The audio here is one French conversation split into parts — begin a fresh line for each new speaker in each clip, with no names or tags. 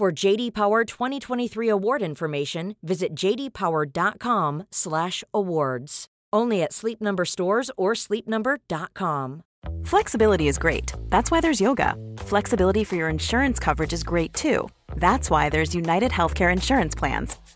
For JD Power 2023 award information, visit jdpower.com/awards. Only at Sleep Number stores or sleepnumber.com.
Flexibility is great. That's why there's yoga. Flexibility for your insurance coverage is great too. That's why there's United Healthcare Insurance Plans.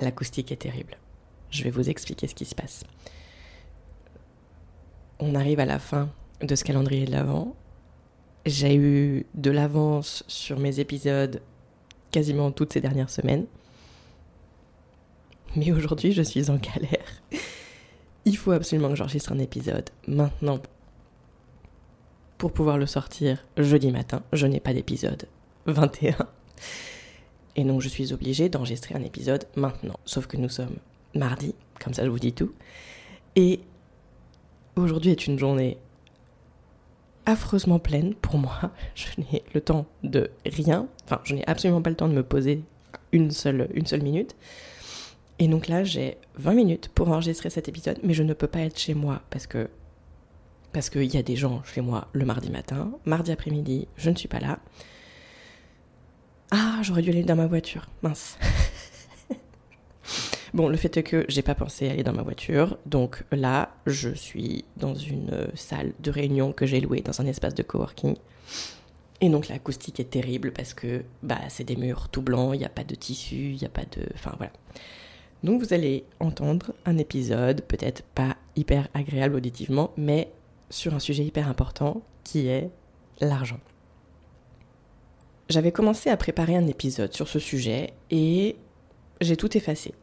L'acoustique est terrible. Je vais vous expliquer ce qui se passe. On arrive à la fin de ce calendrier de l'Avent. J'ai eu de l'avance sur mes épisodes quasiment toutes ces dernières semaines. Mais aujourd'hui, je suis en galère. Il faut absolument que j'enregistre un épisode maintenant pour pouvoir le sortir jeudi matin. Je n'ai pas d'épisode 21. Et donc je suis obligée d'enregistrer un épisode maintenant. Sauf que nous sommes mardi, comme ça je vous dis tout. Et aujourd'hui est une journée affreusement pleine pour moi. Je n'ai le temps de rien. Enfin, je n'ai absolument pas le temps de me poser une seule, minute. Et donc là, j'ai 20 minutes pour enregistrer cet épisode, mais je ne peux pas être chez moi parce que parce qu'il y a des gens chez moi le mardi matin, mardi après-midi, je ne suis pas là. Ah, j'aurais dû aller dans ma voiture. Mince. bon, le fait est que j'ai pas pensé aller dans ma voiture, donc là, je suis dans une salle de réunion que j'ai louée dans un espace de coworking. Et donc l'acoustique est terrible parce que bah c'est des murs tout blancs, il n'y a pas de tissu, il n'y a pas de, enfin voilà. Donc vous allez entendre un épisode peut-être pas hyper agréable auditivement, mais sur un sujet hyper important qui est l'argent. J'avais commencé à préparer un épisode sur ce sujet et j'ai tout effacé.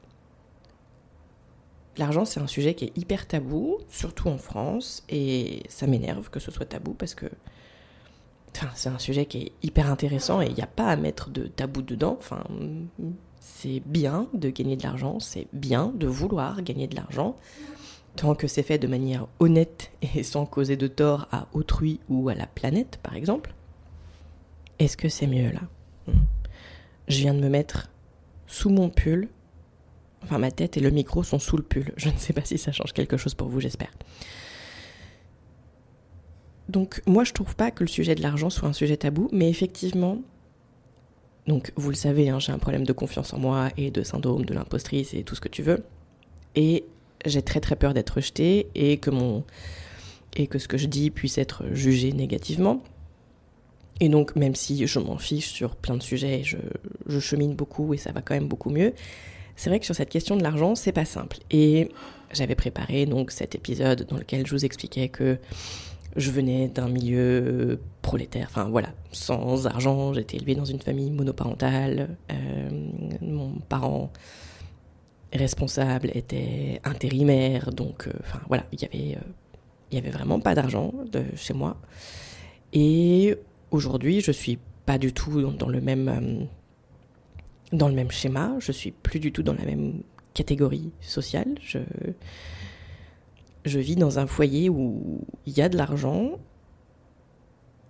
L'argent, c'est un sujet qui est hyper tabou, surtout en France, et ça m'énerve que ce soit tabou parce que enfin, c'est un sujet qui est hyper intéressant et il n'y a pas à mettre de tabou dedans. Enfin, c'est bien de gagner de l'argent, c'est bien de vouloir gagner de l'argent, tant que c'est fait de manière honnête et sans causer de tort à autrui ou à la planète, par exemple. Est-ce que c'est mieux là hmm. Je viens de me mettre sous mon pull. Enfin, ma tête et le micro sont sous le pull. Je ne sais pas si ça change quelque chose pour vous, j'espère. Donc, moi, je trouve pas que le sujet de l'argent soit un sujet tabou, mais effectivement, donc vous le savez, hein, j'ai un problème de confiance en moi et de syndrome de l'impostrice et tout ce que tu veux. Et j'ai très très peur d'être rejetée et que mon et que ce que je dis puisse être jugé négativement. Et donc, même si je m'en fiche sur plein de sujets, je, chemine beaucoup et ça va quand même beaucoup mieux, c'est vrai que sur cette question de l'argent, c'est pas simple. Et j'avais préparé donc cet épisode dans lequel je vous expliquais que je venais d'un milieu prolétaire, enfin voilà, sans argent, j'étais élevée dans une famille monoparentale, euh, mon parent responsable était intérimaire, donc euh, enfin voilà, il y avait, euh, avait vraiment pas d'argent chez moi. Et Aujourd'hui, je suis pas du tout dans le même euh, dans le même schéma. Je suis plus du tout dans la même catégorie sociale. Je je vis dans un foyer où il y a de l'argent.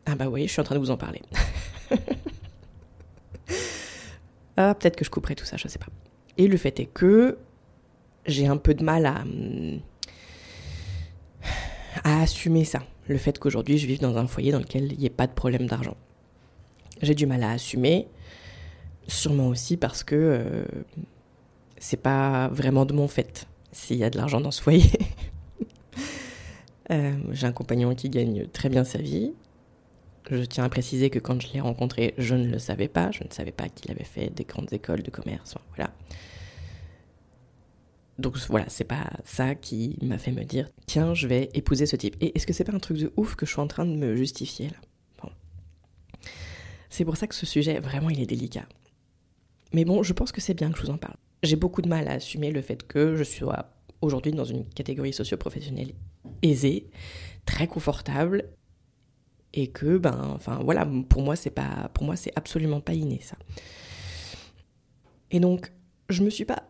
Ah bah oui, je suis en train de vous en parler. ah, peut-être que je couperai tout ça, je sais pas. Et le fait est que j'ai un peu de mal à, à assumer ça le fait qu'aujourd'hui je vive dans un foyer dans lequel il n'y ait pas de problème d'argent. J'ai du mal à assumer, sûrement aussi parce que euh, c'est pas vraiment de mon fait s'il y a de l'argent dans ce foyer. Euh, j'ai un compagnon qui gagne très bien sa vie. Je tiens à préciser que quand je l'ai rencontré, je ne le savais pas. Je ne savais pas qu'il avait fait des grandes écoles de commerce. Voilà. Donc voilà, c'est pas ça qui m'a fait me dire tiens, je vais épouser ce type. Et est-ce que c'est pas un truc de ouf que je suis en train de me justifier là? C'est pour ça que ce sujet, vraiment, il est délicat. Mais bon, je pense que c'est bien que je vous en parle. J'ai beaucoup de mal à assumer le fait que je sois aujourd'hui dans une catégorie socio-professionnelle aisée, très confortable, et que, ben, enfin voilà, pour moi, c'est pas, pour moi, c'est absolument pas inné ça. Et donc, je me suis pas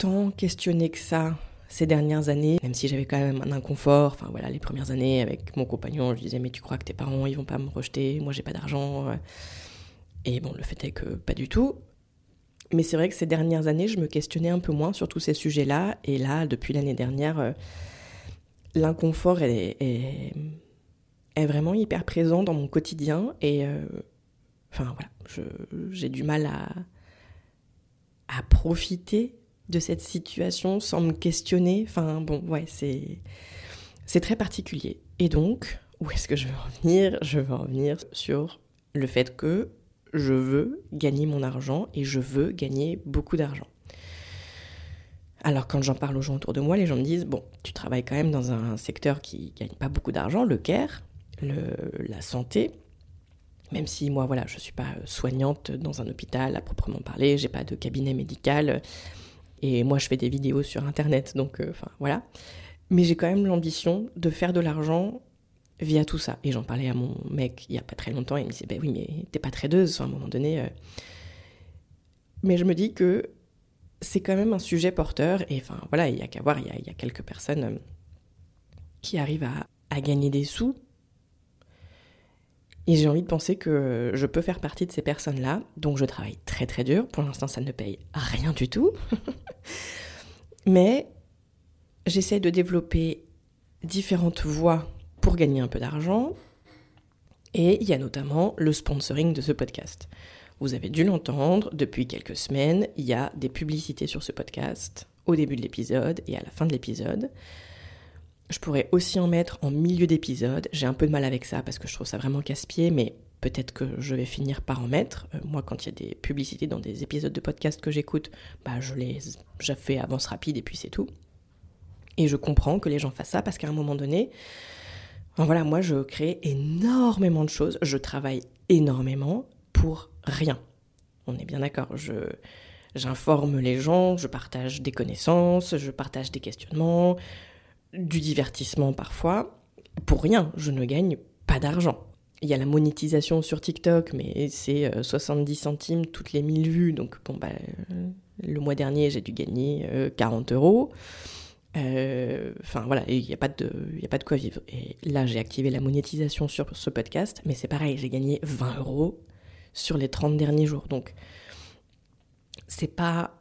tant questionné que ça ces dernières années, même si j'avais quand même un inconfort. Enfin voilà, les premières années avec mon compagnon, je disais mais tu crois que tes parents ils vont pas me rejeter? Moi j'ai pas d'argent. Et bon, le fait est que pas du tout. Mais c'est vrai que ces dernières années, je me questionnais un peu moins sur tous ces sujets-là. Et là, depuis l'année dernière, euh, l'inconfort est, vraiment hyper présent dans mon quotidien. Et euh, enfin voilà, j'ai du mal à, à profiter de cette situation sans me questionner. Enfin bon, ouais, c'est, c'est très particulier. Et donc, où est-ce que je veux en venir? Je veux en venir sur le fait que je veux gagner mon argent et je veux gagner beaucoup d'argent. Alors quand j'en parle aux gens autour de moi, les gens me disent, bon, tu travailles quand même dans un secteur qui gagne pas beaucoup d'argent, le care, la santé, même si moi, voilà, je ne suis pas soignante dans un hôpital à proprement parler, j'ai pas de cabinet médical, et moi je fais des vidéos sur Internet, donc euh, voilà. Mais j'ai quand même l'ambition de faire de l'argent via tout ça. Et j'en parlais à mon mec il y a pas très longtemps, il me disait, ben oui, mais t'es pas tradeuse, à un moment donné. Euh. Mais je me dis que c'est quand même un sujet porteur, et enfin voilà, il y a qu'à voir, il y a, quelques personnes euh, qui arrivent à, à gagner des sous. Et j'ai envie de penser que je peux faire partie de ces personnes-là, donc je travaille très très dur. Pour l'instant, ça ne paye rien du tout. Mais j'essaie de développer différentes voies pour gagner un peu d'argent. Et il y a notamment le sponsoring de ce podcast. Vous avez dû l'entendre, depuis quelques semaines, il y a des publicités sur ce podcast, au début de l'épisode et à la fin de l'épisode. Je pourrais aussi en mettre en milieu d'épisode. J'ai un peu de mal avec ça parce que je trouve ça vraiment casse-pied, mais peut-être que je vais finir par en mettre. Euh, moi, quand il y a des publicités dans des épisodes de podcast que j'écoute, bah, je les je fais avance rapide et puis c'est tout. Et je comprends que les gens fassent ça parce qu'à un moment donné, voilà, moi je crée énormément de choses, je travaille énormément pour rien. On est bien d'accord, je j'informe les gens, je partage des connaissances, je partage des questionnements, du divertissement parfois, pour rien, je ne gagne pas d'argent. Il y a la monétisation sur TikTok, mais c'est 70 euh, centimes toutes les 1000 vues, donc bon bah le mois dernier j'ai dû gagner 40 euh, euros. Euh, enfin voilà, il n'y a, pas de, a pas de quoi vivre. Et là, j'ai activé la monétisation sur ce podcast, mais c'est pareil, j'ai gagné 20 euros sur les 30 derniers jours. Donc, c'est pas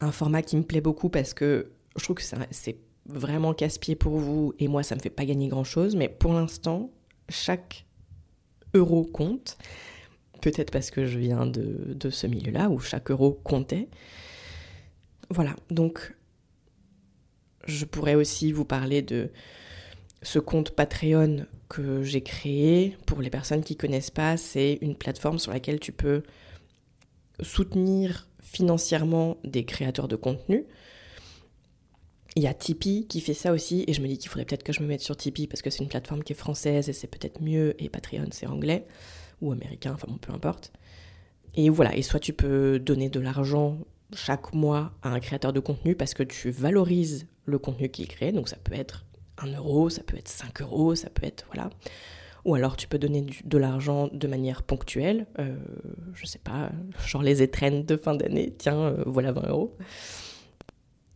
un format qui me plaît beaucoup parce que je trouve que c'est vraiment casse-pied pour vous et moi, ça me fait pas gagner grand-chose. Mais pour l'instant, chaque euro compte. Peut-être parce que je viens de, de ce milieu-là où chaque euro comptait. Voilà, donc je pourrais aussi vous parler de ce compte Patreon que j'ai créé. Pour les personnes qui ne connaissent pas, c'est une plateforme sur laquelle tu peux soutenir financièrement des créateurs de contenu. Il y a Tipeee qui fait ça aussi, et je me dis qu'il faudrait peut-être que je me mette sur Tipeee parce que c'est une plateforme qui est française et c'est peut-être mieux, et Patreon c'est anglais ou américain, enfin bon, peu importe. Et voilà, et soit tu peux donner de l'argent chaque mois à un créateur de contenu parce que tu valorises le contenu qu'il crée. Donc ça peut être 1 euro, ça peut être 5 euros, ça peut être. Voilà. Ou alors tu peux donner de l'argent de manière ponctuelle. Euh, je sais pas, genre les étrennes de fin d'année, tiens, euh, voilà 20 euros.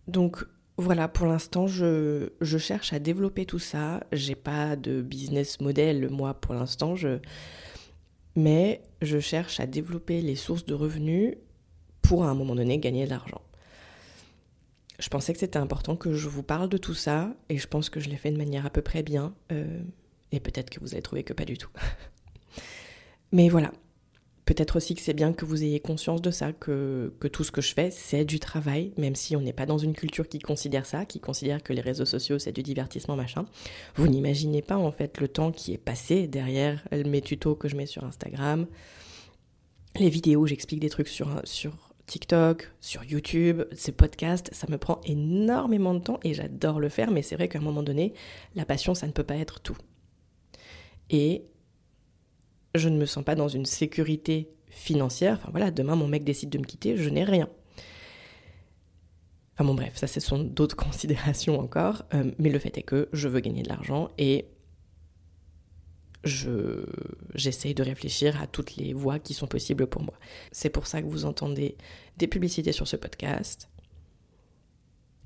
Donc voilà, pour l'instant, je, cherche à développer tout ça. J'ai pas de business model, moi, pour l'instant. Je... Mais je cherche à développer les sources de revenus pour à un moment donné gagner de l'argent. Je pensais que c'était important que je vous parle de tout ça et je pense que je l'ai fait de manière à peu près bien euh, et peut-être que vous allez trouver que pas du tout. Mais voilà, Peut-être aussi que c'est bien que vous ayez conscience de ça, que, tout ce que je fais, c'est du travail, même si on n'est pas dans une culture qui considère ça, qui considère que les réseaux sociaux, c'est du divertissement, machin. Vous n'imaginez pas, en fait, le temps qui est passé derrière mes tutos que je mets sur Instagram, les vidéos, j'explique des trucs sur, sur TikTok, sur YouTube, ces podcasts, ça me prend énormément de temps et j'adore le faire, mais c'est vrai qu'à un moment donné, la passion, ça ne peut pas être tout. Et je ne me sens pas dans une sécurité financière. Enfin voilà, demain mon mec décide de me quitter, je n'ai rien. Enfin bon bref, ça ce sont d'autres considérations encore, euh, mais le fait est que je veux gagner de l'argent et je j'essaye de réfléchir à toutes les voies qui sont possibles pour moi. C'est pour ça que vous entendez des publicités sur ce podcast,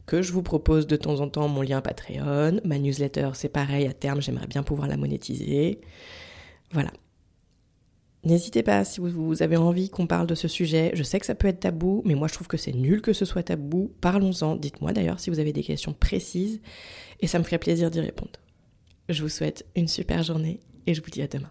que je vous propose de temps en temps mon lien Patreon, ma newsletter, c'est pareil, à terme, j'aimerais bien pouvoir la monétiser. Voilà. N'hésitez pas si vous avez envie qu'on parle de ce sujet. Je sais que ça peut être tabou, mais moi je trouve que c'est nul que ce soit tabou. Parlons-en. Dites-moi d'ailleurs si vous avez des questions précises et ça me ferait plaisir d'y répondre. Je vous souhaite une super journée et je vous dis à demain.